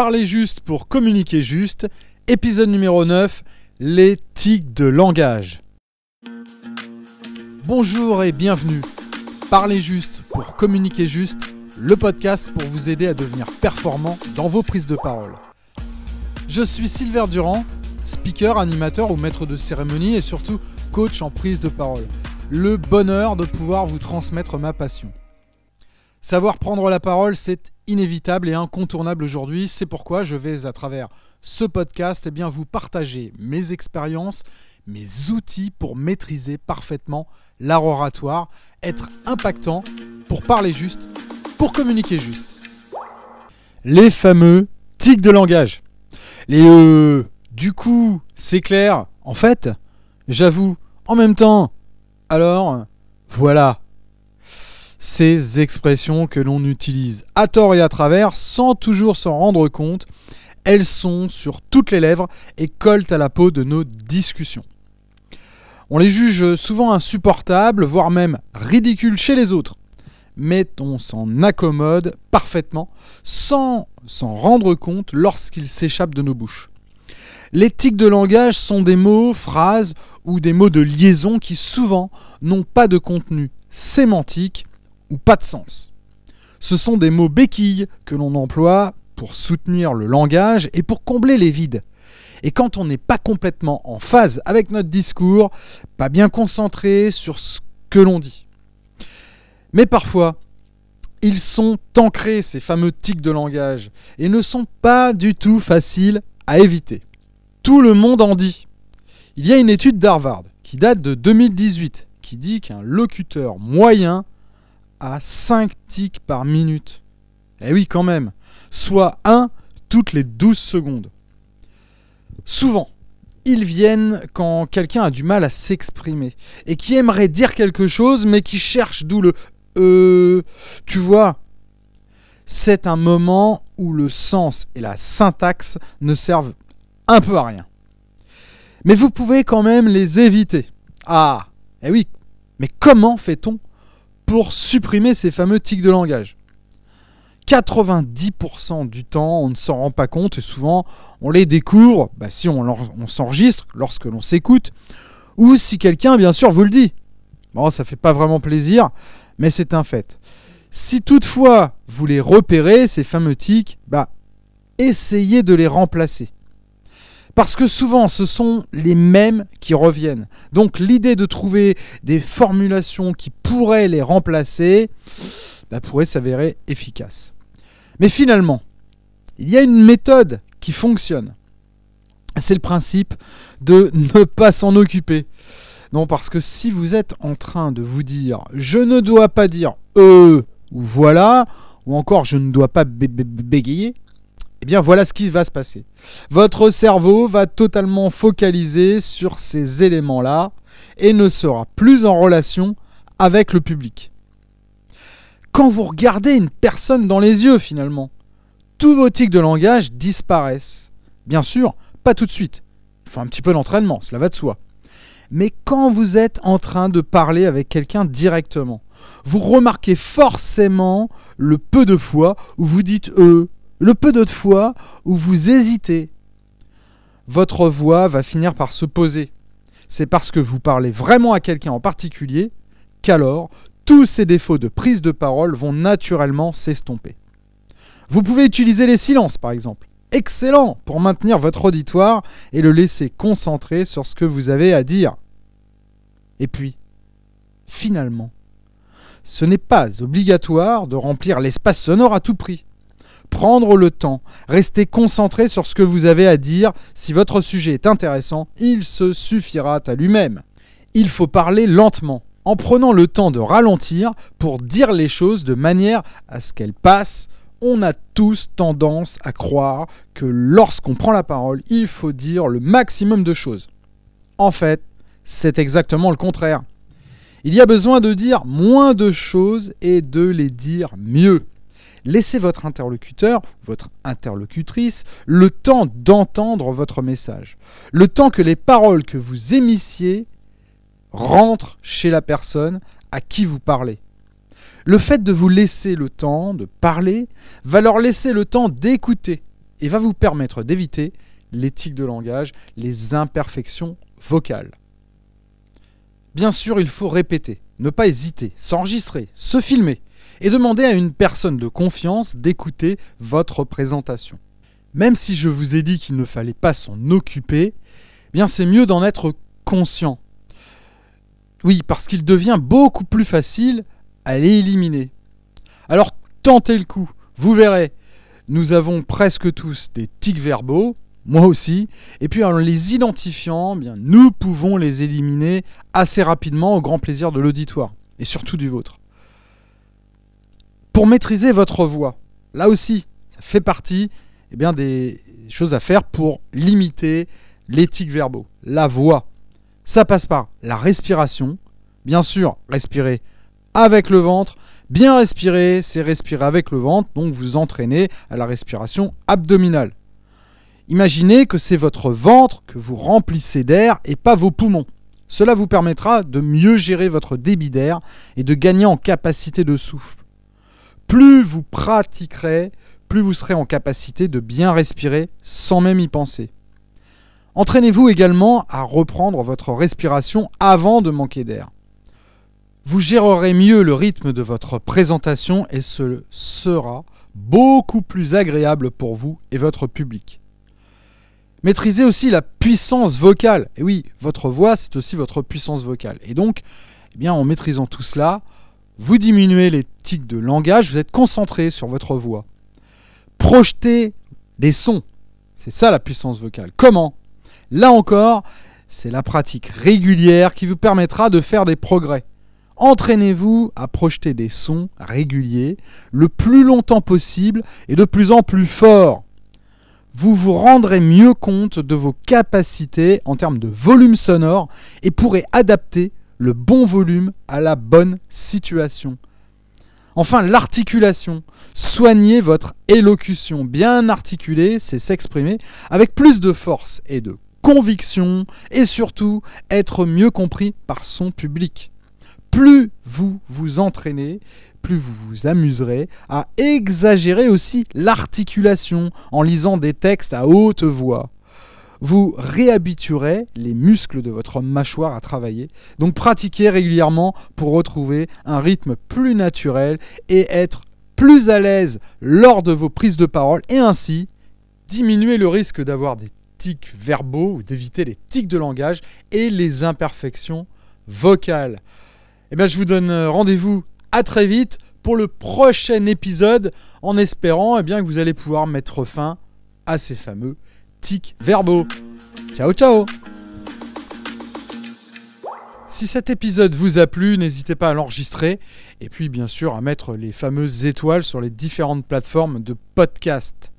Parler juste pour communiquer juste, épisode numéro 9, les tics de langage. Bonjour et bienvenue. Parler juste pour communiquer juste, le podcast pour vous aider à devenir performant dans vos prises de parole. Je suis Silver Durand, speaker, animateur ou maître de cérémonie et surtout coach en prise de parole. Le bonheur de pouvoir vous transmettre ma passion. Savoir prendre la parole, c'est inévitable et incontournable aujourd'hui. C'est pourquoi je vais, à travers ce podcast, eh bien, vous partager mes expériences, mes outils pour maîtriser parfaitement l'art oratoire, être impactant pour parler juste, pour communiquer juste. Les fameux tics de langage. Les euh, du coup, c'est clair. En fait, j'avoue, en même temps. Alors, voilà, ces expressions que l'on utilise à tort et à travers sans toujours s'en rendre compte. Elles sont sur toutes les lèvres et collent à la peau de nos discussions. On les juge souvent insupportables, voire même ridicules chez les autres. Mais on s'en accommode parfaitement sans s'en rendre compte lorsqu'ils s'échappent de nos bouches. Les tics de langage sont des mots, phrases ou des mots de liaison qui souvent n'ont pas de contenu sémantique ou pas de sens. Ce sont des mots béquilles que l'on emploie pour soutenir le langage et pour combler les vides. Et quand on n'est pas complètement en phase avec notre discours, pas bien concentré sur ce que l'on dit. Mais parfois, ils sont ancrés, ces fameux tics de langage, et ne sont pas du tout faciles à éviter. Tout le monde en dit. Il y a une étude d'Harvard qui date de 2018 qui dit qu'un locuteur moyen à 5 tics par minute. Eh oui, quand même. Soit 1 toutes les 12 secondes. Souvent, ils viennent quand quelqu'un a du mal à s'exprimer et qui aimerait dire quelque chose mais qui cherche d'où le euh, tu vois. C'est un moment où le sens et la syntaxe ne servent un peu à rien. Mais vous pouvez quand même les éviter. Ah, eh oui, mais comment fait-on pour supprimer ces fameux tics de langage. 90% du temps, on ne s'en rend pas compte et souvent on les découvre bah, si on, on s'enregistre lorsque l'on s'écoute ou si quelqu'un, bien sûr, vous le dit. Bon, ça fait pas vraiment plaisir, mais c'est un fait. Si toutefois vous les repérez, ces fameux tics, bah, essayez de les remplacer. Parce que souvent, ce sont les mêmes qui reviennent. Donc l'idée de trouver des formulations qui pourraient les remplacer bah, pourrait s'avérer efficace. Mais finalement, il y a une méthode qui fonctionne. C'est le principe de ne pas s'en occuper. Non, parce que si vous êtes en train de vous dire je ne dois pas dire euh ou voilà, ou encore je ne dois pas bégayer, eh bien voilà ce qui va se passer. Votre cerveau va totalement focaliser sur ces éléments-là et ne sera plus en relation avec le public. Quand vous regardez une personne dans les yeux finalement, tous vos tics de langage disparaissent. Bien sûr, pas tout de suite. Il faut un petit peu d'entraînement, cela va de soi. Mais quand vous êtes en train de parler avec quelqu'un directement, vous remarquez forcément le peu de fois où vous dites eux, le peu d'autres fois où vous hésitez, votre voix va finir par se poser. C'est parce que vous parlez vraiment à quelqu'un en particulier qu'alors tous ces défauts de prise de parole vont naturellement s'estomper. Vous pouvez utiliser les silences par exemple. Excellent pour maintenir votre auditoire et le laisser concentrer sur ce que vous avez à dire. Et puis, finalement, ce n'est pas obligatoire de remplir l'espace sonore à tout prix prendre le temps, rester concentré sur ce que vous avez à dire. Si votre sujet est intéressant, il se suffira à lui-même. Il faut parler lentement, en prenant le temps de ralentir pour dire les choses de manière à ce qu'elles passent. On a tous tendance à croire que lorsqu'on prend la parole, il faut dire le maximum de choses. En fait, c'est exactement le contraire. Il y a besoin de dire moins de choses et de les dire mieux. Laissez votre interlocuteur, votre interlocutrice, le temps d'entendre votre message. Le temps que les paroles que vous émissiez rentrent chez la personne à qui vous parlez. Le fait de vous laisser le temps de parler va leur laisser le temps d'écouter. et va vous permettre d'éviter l'éthique de langage, les imperfections vocales. Bien sûr, il faut répéter, ne pas hésiter, s'enregistrer, se filmer et demander à une personne de confiance d'écouter votre présentation. Même si je vous ai dit qu'il ne fallait pas s'en occuper, eh bien c'est mieux d'en être conscient. Oui, parce qu'il devient beaucoup plus facile à l'éliminer. Alors tentez le coup, vous verrez. Nous avons presque tous des tics verbaux, moi aussi, et puis en les identifiant, eh bien nous pouvons les éliminer assez rapidement au grand plaisir de l'auditoire et surtout du vôtre. Pour maîtriser votre voix, là aussi, ça fait partie eh bien, des choses à faire pour limiter les tics verbaux. La voix, ça passe par la respiration. Bien sûr, respirer avec le ventre. Bien respirer, c'est respirer avec le ventre, donc vous entraînez à la respiration abdominale. Imaginez que c'est votre ventre que vous remplissez d'air et pas vos poumons. Cela vous permettra de mieux gérer votre débit d'air et de gagner en capacité de souffle. Plus vous pratiquerez, plus vous serez en capacité de bien respirer sans même y penser. Entraînez-vous également à reprendre votre respiration avant de manquer d'air. Vous gérerez mieux le rythme de votre présentation et ce sera beaucoup plus agréable pour vous et votre public. Maîtrisez aussi la puissance vocale. Et oui, votre voix, c'est aussi votre puissance vocale. Et donc, eh bien, en maîtrisant tout cela, vous diminuez les tics de langage, vous êtes concentré sur votre voix. Projetez des sons. C'est ça la puissance vocale. Comment? Là encore, c'est la pratique régulière qui vous permettra de faire des progrès. Entraînez-vous à projeter des sons réguliers le plus longtemps possible et de plus en plus fort. Vous vous rendrez mieux compte de vos capacités en termes de volume sonore et pourrez adapter le bon volume à la bonne situation. Enfin, l'articulation. Soignez votre élocution. Bien articulée, c'est s'exprimer avec plus de force et de conviction et surtout être mieux compris par son public. Plus vous vous entraînez, plus vous vous amuserez à exagérer aussi l'articulation en lisant des textes à haute voix vous réhabituerez les muscles de votre mâchoire à travailler. Donc pratiquez régulièrement pour retrouver un rythme plus naturel et être plus à l'aise lors de vos prises de parole et ainsi diminuer le risque d'avoir des tics verbaux ou d'éviter les tics de langage et les imperfections vocales. Eh bien, je vous donne rendez-vous à très vite pour le prochain épisode en espérant eh bien, que vous allez pouvoir mettre fin à ces fameux tics verbaux. Ciao ciao si cet épisode vous a plu, n'hésitez pas à l'enregistrer et puis bien sûr à mettre les fameuses étoiles sur les différentes plateformes de podcast.